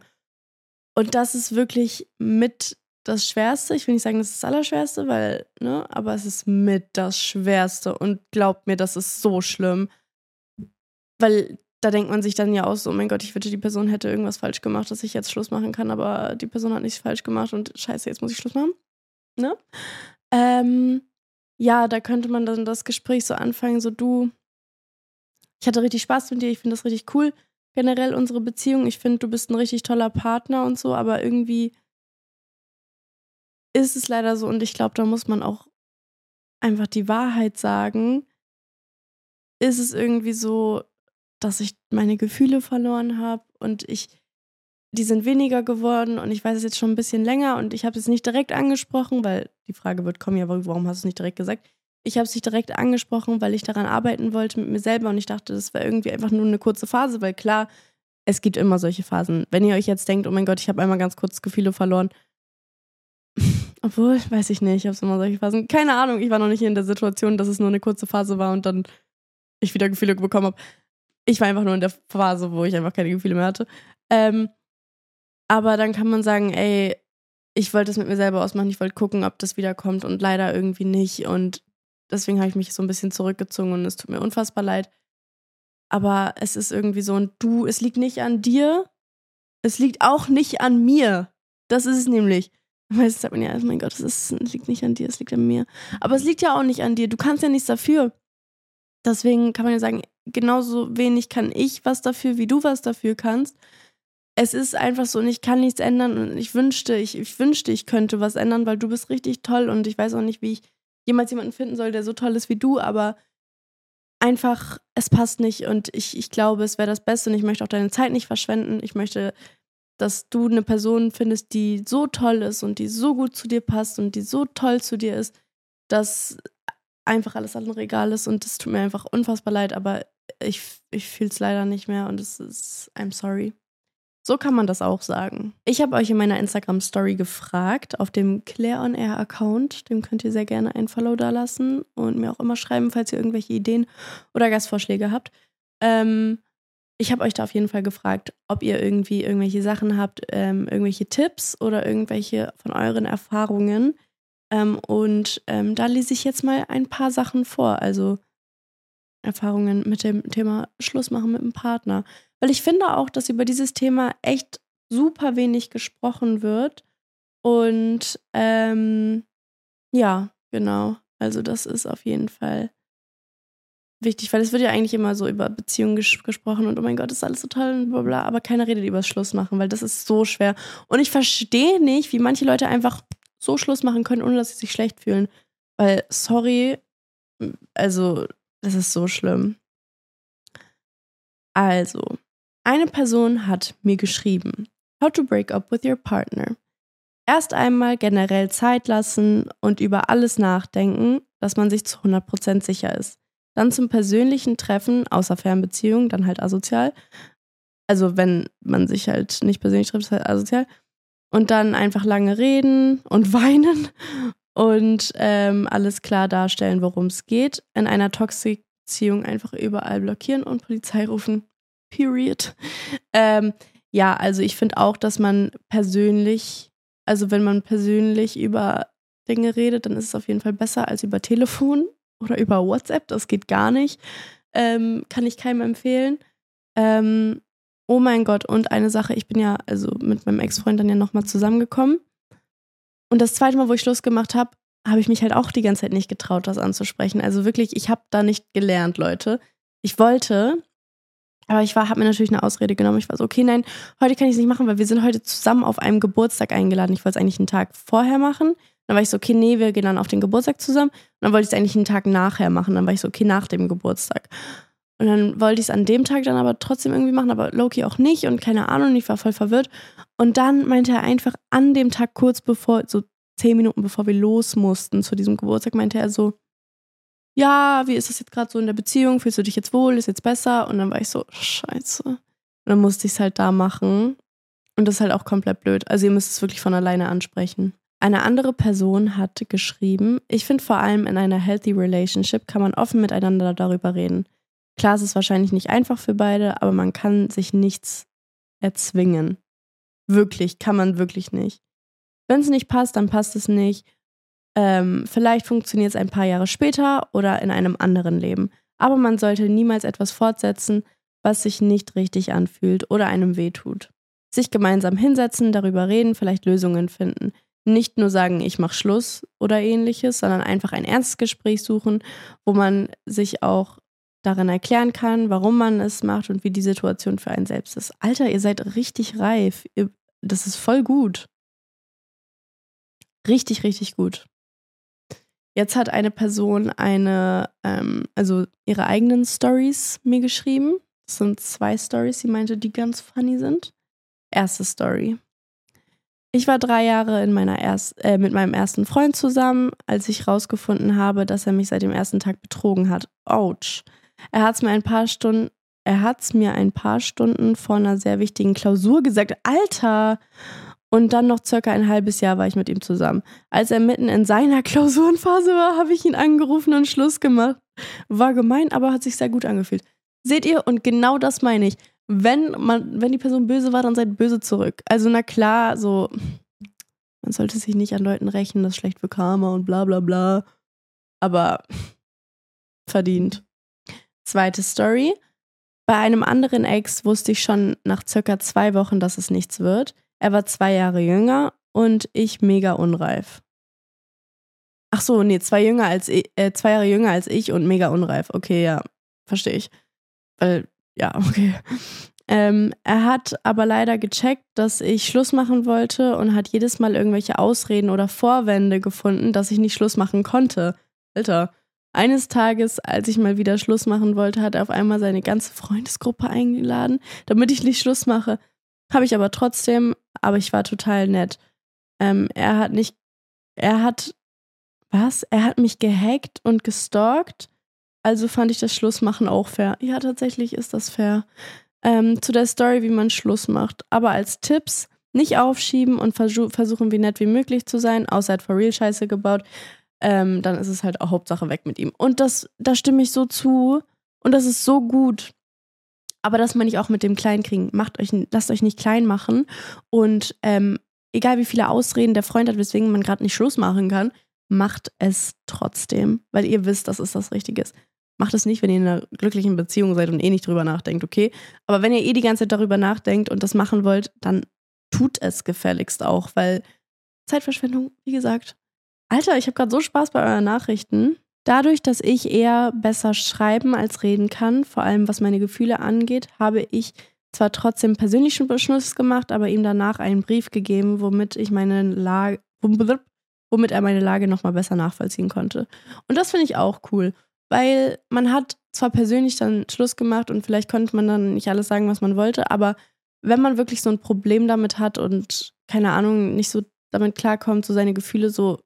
Und das ist wirklich mit das Schwerste. Ich will nicht sagen, das ist das Allerschwerste, weil, ne, aber es ist mit das Schwerste. Und glaubt mir, das ist so schlimm. Weil da denkt man sich dann ja auch so, mein Gott, ich wette, die Person hätte irgendwas falsch gemacht, dass ich jetzt Schluss machen kann, aber die Person hat nichts falsch gemacht und scheiße, jetzt muss ich Schluss machen. Ne? Ähm, ja, da könnte man dann das Gespräch so anfangen, so du, ich hatte richtig Spaß mit dir, ich finde das richtig cool, generell unsere Beziehung, ich finde, du bist ein richtig toller Partner und so, aber irgendwie ist es leider so und ich glaube, da muss man auch einfach die Wahrheit sagen. Ist es irgendwie so, dass ich meine Gefühle verloren habe und ich, die sind weniger geworden und ich weiß es jetzt schon ein bisschen länger und ich habe es nicht direkt angesprochen, weil die Frage wird kommen, ja, warum hast du es nicht direkt gesagt? Ich habe es nicht direkt angesprochen, weil ich daran arbeiten wollte mit mir selber und ich dachte, das wäre irgendwie einfach nur eine kurze Phase, weil klar, es gibt immer solche Phasen. Wenn ihr euch jetzt denkt, oh mein Gott, ich habe einmal ganz kurz Gefühle verloren, obwohl, weiß ich nicht, ich habe immer solche Phasen. Keine Ahnung, ich war noch nicht in der Situation, dass es nur eine kurze Phase war und dann ich wieder Gefühle bekommen habe. Ich war einfach nur in der Phase, wo ich einfach keine Gefühle mehr hatte. Ähm, aber dann kann man sagen, ey, ich wollte es mit mir selber ausmachen, ich wollte gucken, ob das wiederkommt und leider irgendwie nicht. Und deswegen habe ich mich so ein bisschen zurückgezogen und es tut mir unfassbar leid. Aber es ist irgendwie so, und du, es liegt nicht an dir, es liegt auch nicht an mir. Das ist es nämlich. Meistens sagt man ja, oh mein Gott, es, liegt nicht an dir, es liegt an mir. Aber es liegt ja auch nicht an dir. Du kannst ja nichts dafür. Deswegen kann man ja sagen, genauso wenig kann ich was dafür, wie du was dafür kannst. Es ist einfach so und ich kann nichts ändern und ich wünschte, ich, ich wünschte, ich könnte was ändern, weil du bist richtig toll und ich weiß auch nicht, wie ich jemals jemanden finden soll, der so toll ist wie du, aber einfach, es passt nicht und ich, ich glaube, es wäre das Beste und ich möchte auch deine Zeit nicht verschwenden. Ich möchte, dass du eine Person findest, die so toll ist und die so gut zu dir passt und die so toll zu dir ist, dass einfach alles andere egal ist und es tut mir einfach unfassbar leid, aber ich, ich fühle es leider nicht mehr und es ist, I'm sorry. So kann man das auch sagen. Ich habe euch in meiner Instagram-Story gefragt, auf dem Claire on Air Account. Dem könnt ihr sehr gerne ein Follow da lassen und mir auch immer schreiben, falls ihr irgendwelche Ideen oder Gastvorschläge habt. Ähm, ich habe euch da auf jeden Fall gefragt, ob ihr irgendwie irgendwelche Sachen habt, ähm, irgendwelche Tipps oder irgendwelche von euren Erfahrungen. Ähm, und ähm, da lese ich jetzt mal ein paar Sachen vor. Also Erfahrungen mit dem Thema Schluss machen mit dem Partner. Weil ich finde auch, dass über dieses Thema echt super wenig gesprochen wird. Und ähm, ja, genau. Also das ist auf jeden Fall wichtig, weil es wird ja eigentlich immer so über Beziehungen ges gesprochen und oh mein Gott, ist alles so toll und bla bla, aber keiner redet über Schluss machen, weil das ist so schwer. Und ich verstehe nicht, wie manche Leute einfach so Schluss machen können, ohne dass sie sich schlecht fühlen. Weil, sorry, also, das ist so schlimm. Also, eine Person hat mir geschrieben, How to break up with your partner. Erst einmal generell Zeit lassen und über alles nachdenken, dass man sich zu 100% sicher ist. Dann zum persönlichen Treffen, außer Fernbeziehung, dann halt asozial. Also wenn man sich halt nicht persönlich trifft, ist halt asozial. Und dann einfach lange reden und weinen und ähm, alles klar darstellen, worum es geht. In einer Toxik-Beziehung einfach überall blockieren und Polizei rufen. Period. Ähm, ja, also ich finde auch, dass man persönlich, also wenn man persönlich über Dinge redet, dann ist es auf jeden Fall besser als über Telefon oder über WhatsApp. Das geht gar nicht. Ähm, kann ich keinem empfehlen. Ähm, oh mein Gott, und eine Sache, ich bin ja also mit meinem Ex-Freund dann ja nochmal zusammengekommen. Und das zweite Mal, wo ich Schluss gemacht habe, habe ich mich halt auch die ganze Zeit nicht getraut, das anzusprechen. Also wirklich, ich habe da nicht gelernt, Leute. Ich wollte, aber ich habe mir natürlich eine Ausrede genommen. Ich war so, okay, nein, heute kann ich es nicht machen, weil wir sind heute zusammen auf einem Geburtstag eingeladen. Ich wollte es eigentlich einen Tag vorher machen. Dann war ich so, okay, nee, wir gehen dann auf den Geburtstag zusammen. Und dann wollte ich es eigentlich einen Tag nachher machen. Dann war ich so, okay, nach dem Geburtstag. Und dann wollte ich es an dem Tag dann aber trotzdem irgendwie machen, aber Loki auch nicht und keine Ahnung, ich war voll verwirrt. Und dann meinte er einfach an dem Tag kurz bevor, so zehn Minuten bevor wir los mussten zu diesem Geburtstag, meinte er so, ja, wie ist das jetzt gerade so in der Beziehung? Fühlst du dich jetzt wohl? Ist jetzt besser? Und dann war ich so, scheiße. Und dann musste ich es halt da machen. Und das ist halt auch komplett blöd. Also ihr müsst es wirklich von alleine ansprechen. Eine andere Person hat geschrieben, ich finde vor allem in einer healthy relationship kann man offen miteinander darüber reden. Klar, es ist wahrscheinlich nicht einfach für beide, aber man kann sich nichts erzwingen. Wirklich, kann man wirklich nicht. Wenn es nicht passt, dann passt es nicht. Ähm, vielleicht funktioniert es ein paar Jahre später oder in einem anderen Leben. Aber man sollte niemals etwas fortsetzen, was sich nicht richtig anfühlt oder einem wehtut. Sich gemeinsam hinsetzen, darüber reden, vielleicht Lösungen finden nicht nur sagen, ich mache Schluss oder ähnliches, sondern einfach ein ernstes Gespräch suchen, wo man sich auch darin erklären kann, warum man es macht und wie die Situation für einen selbst ist. Alter, ihr seid richtig reif. Ihr, das ist voll gut. Richtig, richtig gut. Jetzt hat eine Person eine, ähm, also ihre eigenen Stories mir geschrieben. Das sind zwei Stories, sie meinte, die ganz funny sind. Erste Story. Ich war drei Jahre in meiner erst, äh, mit meinem ersten Freund zusammen, als ich herausgefunden habe, dass er mich seit dem ersten Tag betrogen hat. Autsch. Er hat es mir ein paar Stunden, er hat's mir ein paar Stunden vor einer sehr wichtigen Klausur gesagt. Alter! Und dann noch circa ein halbes Jahr war ich mit ihm zusammen. Als er mitten in seiner Klausurenphase war, habe ich ihn angerufen und Schluss gemacht. War gemein, aber hat sich sehr gut angefühlt. Seht ihr? Und genau das meine ich wenn man, wenn die Person böse war, dann seid böse zurück. Also na klar, so, man sollte sich nicht an Leuten rächen, das ist schlecht für Karma und bla bla bla. Aber verdient. Zweite Story. Bei einem anderen Ex wusste ich schon nach circa zwei Wochen, dass es nichts wird. Er war zwei Jahre jünger und ich mega unreif. Ach so, nee, zwei, jünger als ich, äh, zwei Jahre jünger als ich und mega unreif. Okay, ja, verstehe ich. Weil ja, okay. Ähm, er hat aber leider gecheckt, dass ich Schluss machen wollte und hat jedes Mal irgendwelche Ausreden oder Vorwände gefunden, dass ich nicht Schluss machen konnte. Alter. Eines Tages, als ich mal wieder Schluss machen wollte, hat er auf einmal seine ganze Freundesgruppe eingeladen, damit ich nicht Schluss mache. Habe ich aber trotzdem, aber ich war total nett. Ähm, er hat nicht, er hat, was? Er hat mich gehackt und gestalkt also fand ich das Schlussmachen auch fair. Ja, tatsächlich ist das fair. Ähm, zu der Story, wie man Schluss macht. Aber als Tipps nicht aufschieben und versuchen, wie nett wie möglich zu sein, außer hat for real Scheiße gebaut. Ähm, dann ist es halt auch Hauptsache weg mit ihm. Und das, da stimme ich so zu. Und das ist so gut. Aber das meine ich auch mit dem Kleinkriegen. Macht euch, lasst euch nicht klein machen. Und ähm, egal wie viele Ausreden der Freund hat, weswegen man gerade nicht Schluss machen kann, macht es trotzdem, weil ihr wisst, dass es das Richtige ist. Macht es nicht, wenn ihr in einer glücklichen Beziehung seid und eh nicht drüber nachdenkt, okay? Aber wenn ihr eh die ganze Zeit darüber nachdenkt und das machen wollt, dann tut es gefälligst auch, weil Zeitverschwendung, wie gesagt. Alter, ich habe gerade so Spaß bei euren Nachrichten. Dadurch, dass ich eher besser schreiben als reden kann, vor allem was meine Gefühle angeht, habe ich zwar trotzdem persönlichen Beschluss gemacht, aber ihm danach einen Brief gegeben, womit ich meine Lage, womit er meine Lage nochmal besser nachvollziehen konnte. Und das finde ich auch cool, weil man hat zwar persönlich dann Schluss gemacht und vielleicht konnte man dann nicht alles sagen, was man wollte, aber wenn man wirklich so ein Problem damit hat und keine Ahnung, nicht so damit klarkommt, so seine Gefühle so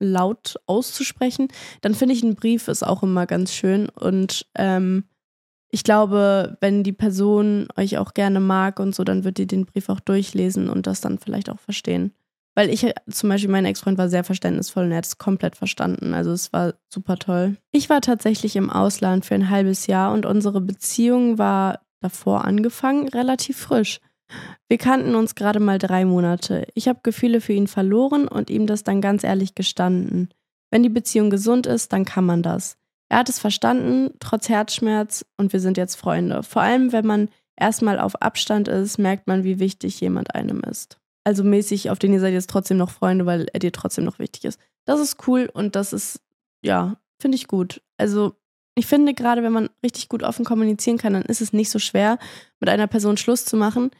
laut auszusprechen, dann finde ich ein Brief ist auch immer ganz schön und ähm, ich glaube, wenn die Person euch auch gerne mag und so, dann wird ihr den Brief auch durchlesen und das dann vielleicht auch verstehen. Weil ich zum Beispiel, mein Ex-Freund war sehr verständnisvoll und er hat es komplett verstanden. Also es war super toll. Ich war tatsächlich im Ausland für ein halbes Jahr und unsere Beziehung war davor angefangen, relativ frisch. Wir kannten uns gerade mal drei Monate. Ich habe Gefühle für ihn verloren und ihm das dann ganz ehrlich gestanden. Wenn die Beziehung gesund ist, dann kann man das. Er hat es verstanden, trotz Herzschmerz, und wir sind jetzt Freunde. Vor allem, wenn man erstmal auf Abstand ist, merkt man, wie wichtig jemand einem ist also mäßig, auf den ihr seid jetzt trotzdem noch Freunde, weil er dir trotzdem noch wichtig ist. Das ist cool und das ist, ja, finde ich gut. Also ich finde gerade, wenn man richtig gut offen kommunizieren kann, dann ist es nicht so schwer, mit einer Person Schluss zu machen.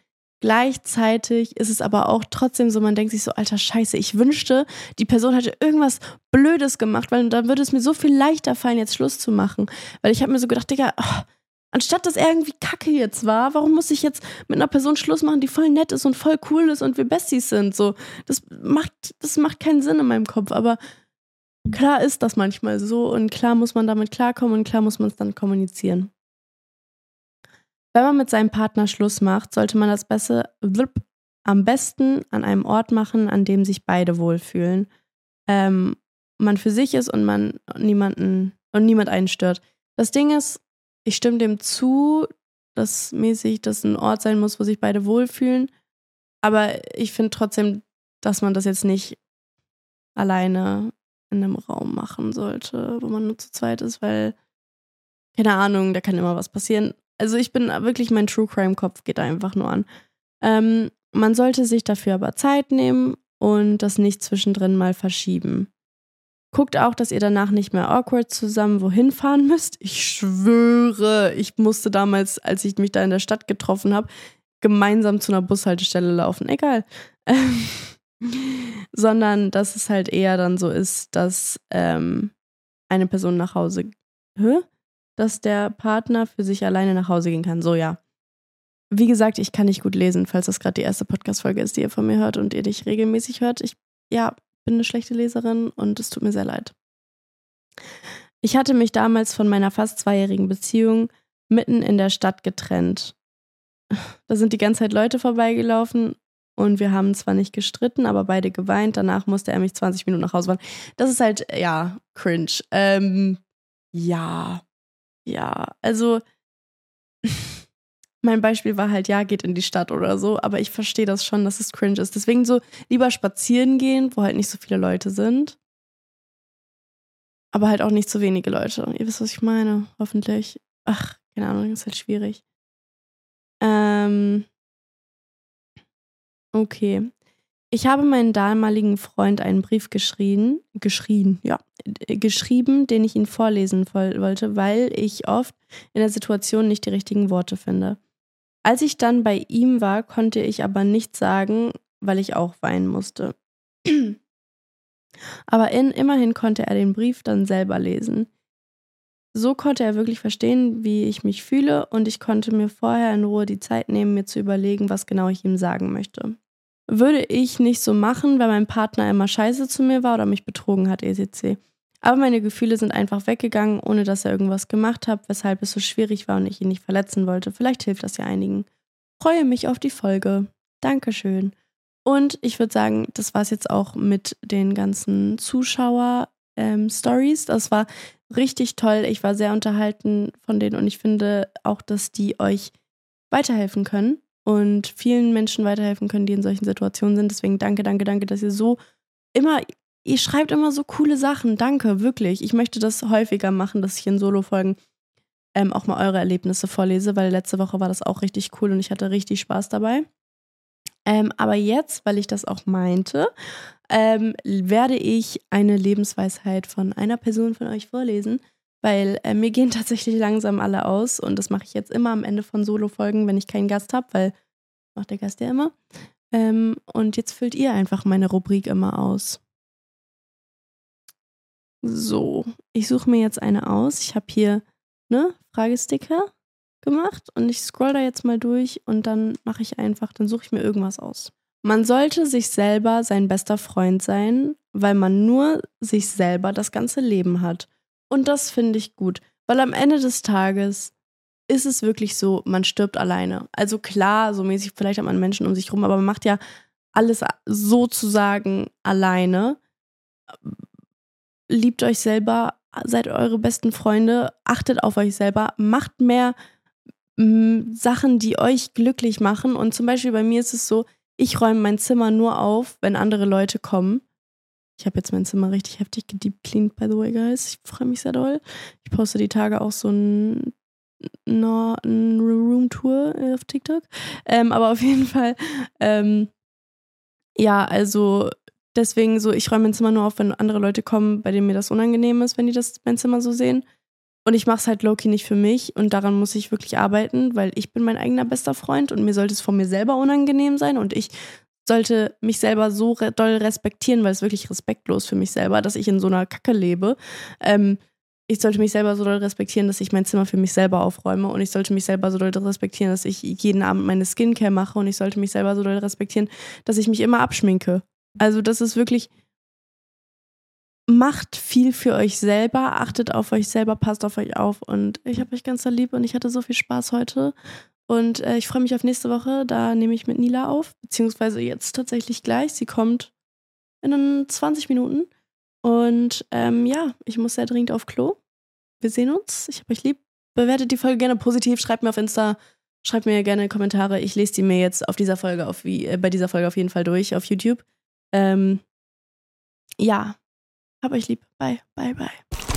Gleichzeitig ist es aber auch trotzdem so, man denkt sich so, alter Scheiße, ich wünschte, die Person hätte irgendwas Blödes gemacht, weil dann würde es mir so viel leichter fallen, jetzt Schluss zu machen. Weil ich habe mir so gedacht, Digga, oh, Anstatt dass er irgendwie kacke jetzt war, warum muss ich jetzt mit einer Person Schluss machen, die voll nett ist und voll cool ist und wir Besties sind? So, das macht, das macht keinen Sinn in meinem Kopf. Aber klar ist das manchmal so und klar muss man damit klarkommen und klar muss man es dann kommunizieren. Wenn man mit seinem Partner Schluss macht, sollte man das Beste, am besten an einem Ort machen, an dem sich beide wohlfühlen. Ähm, man für sich ist und man niemanden und niemand einen stört. Das Ding ist, ich stimme dem zu, dass mäßig das ein Ort sein muss, wo sich beide wohlfühlen. Aber ich finde trotzdem, dass man das jetzt nicht alleine in einem Raum machen sollte, wo man nur zu zweit ist, weil, keine Ahnung, da kann immer was passieren. Also ich bin wirklich, mein True Crime-Kopf geht einfach nur an. Ähm, man sollte sich dafür aber Zeit nehmen und das nicht zwischendrin mal verschieben. Guckt auch, dass ihr danach nicht mehr awkward zusammen wohin fahren müsst. Ich schwöre, ich musste damals, als ich mich da in der Stadt getroffen habe, gemeinsam zu einer Bushaltestelle laufen. Egal. Sondern dass es halt eher dann so ist, dass ähm, eine Person nach Hause, hä? Dass der Partner für sich alleine nach Hause gehen kann. So ja. Wie gesagt, ich kann nicht gut lesen, falls das gerade die erste Podcast-Folge ist, die ihr von mir hört und ihr dich regelmäßig hört. Ich, ja, bin eine schlechte Leserin und es tut mir sehr leid. Ich hatte mich damals von meiner fast zweijährigen Beziehung mitten in der Stadt getrennt. Da sind die ganze Zeit Leute vorbeigelaufen und wir haben zwar nicht gestritten, aber beide geweint. Danach musste er mich 20 Minuten nach Hause fahren. Das ist halt, ja, cringe. Ähm, ja, ja, also mein Beispiel war halt, ja, geht in die Stadt oder so, aber ich verstehe das schon, dass es cringe ist. Deswegen so lieber spazieren gehen, wo halt nicht so viele Leute sind. Aber halt auch nicht so wenige Leute. Ihr wisst, was ich meine, hoffentlich. Ach, keine Ahnung, ist halt schwierig. Ähm. Okay. Ich habe meinen damaligen Freund einen Brief geschrien, geschrien, ja, geschrieben, den ich ihn vorlesen wollte, weil ich oft in der Situation nicht die richtigen Worte finde. Als ich dann bei ihm war, konnte ich aber nichts sagen, weil ich auch weinen musste. aber in, immerhin konnte er den Brief dann selber lesen. So konnte er wirklich verstehen, wie ich mich fühle, und ich konnte mir vorher in Ruhe die Zeit nehmen, mir zu überlegen, was genau ich ihm sagen möchte. Würde ich nicht so machen, weil mein Partner immer scheiße zu mir war oder mich betrogen hat, etc. Aber meine Gefühle sind einfach weggegangen, ohne dass er irgendwas gemacht hat, weshalb es so schwierig war und ich ihn nicht verletzen wollte. Vielleicht hilft das ja einigen. Freue mich auf die Folge. Dankeschön. Und ich würde sagen, das war es jetzt auch mit den ganzen Zuschauer-Stories. Ähm, das war richtig toll. Ich war sehr unterhalten von denen und ich finde auch, dass die euch weiterhelfen können und vielen Menschen weiterhelfen können, die in solchen Situationen sind. Deswegen danke, danke, danke, dass ihr so immer, ihr schreibt immer so coole Sachen. Danke, wirklich. Ich möchte das häufiger machen, dass ich in Solo-Folgen ähm, auch mal eure Erlebnisse vorlese, weil letzte Woche war das auch richtig cool und ich hatte richtig Spaß dabei. Ähm, aber jetzt, weil ich das auch meinte, ähm, werde ich eine Lebensweisheit von einer Person von euch vorlesen, weil äh, mir gehen tatsächlich langsam alle aus und das mache ich jetzt immer am Ende von Solo-Folgen, wenn ich keinen Gast habe, weil macht der Gast ja immer. Ähm, und jetzt füllt ihr einfach meine Rubrik immer aus. So, ich suche mir jetzt eine aus. Ich habe hier ne Fragesticker gemacht und ich scroll da jetzt mal durch und dann mache ich einfach, dann suche ich mir irgendwas aus. Man sollte sich selber sein bester Freund sein, weil man nur sich selber das ganze Leben hat. Und das finde ich gut, weil am Ende des Tages ist es wirklich so, man stirbt alleine. Also klar, so mäßig vielleicht hat man Menschen um sich rum, aber man macht ja alles sozusagen alleine. Liebt euch selber, seid eure besten Freunde, achtet auf euch selber, macht mehr Sachen, die euch glücklich machen. Und zum Beispiel bei mir ist es so, ich räume mein Zimmer nur auf, wenn andere Leute kommen. Ich habe jetzt mein Zimmer richtig heftig gedeep cleaned, by the way, guys. Ich freue mich sehr doll. Ich poste die Tage auch so ein, eine, eine Room-Tour auf TikTok. Ähm, aber auf jeden Fall, ähm, ja, also deswegen so, ich räume mein Zimmer nur auf, wenn andere Leute kommen, bei denen mir das unangenehm ist, wenn die das mein Zimmer so sehen. Und ich mache es halt Loki nicht für mich und daran muss ich wirklich arbeiten, weil ich bin mein eigener bester Freund und mir sollte es von mir selber unangenehm sein und ich sollte mich selber so re doll respektieren, weil es wirklich respektlos für mich selber, dass ich in so einer Kacke lebe. Ähm, ich sollte mich selber so doll respektieren, dass ich mein Zimmer für mich selber aufräume und ich sollte mich selber so doll respektieren, dass ich jeden Abend meine Skincare mache und ich sollte mich selber so doll respektieren, dass ich mich immer abschminke. Also das ist wirklich macht viel für euch selber, achtet auf euch selber, passt auf euch auf und ich habe euch ganz lieb und ich hatte so viel Spaß heute und äh, ich freue mich auf nächste Woche, da nehme ich mit Nila auf, beziehungsweise jetzt tatsächlich gleich, sie kommt in 20 Minuten. Und ähm, ja, ich muss sehr dringend auf Klo. Wir sehen uns, ich habe euch lieb, bewertet die Folge gerne positiv, schreibt mir auf Insta, schreibt mir gerne Kommentare, ich lese die mir jetzt auf dieser Folge auf, wie, äh, bei dieser Folge auf jeden Fall durch auf YouTube. Ähm, ja, hab euch lieb. Bye, bye, bye.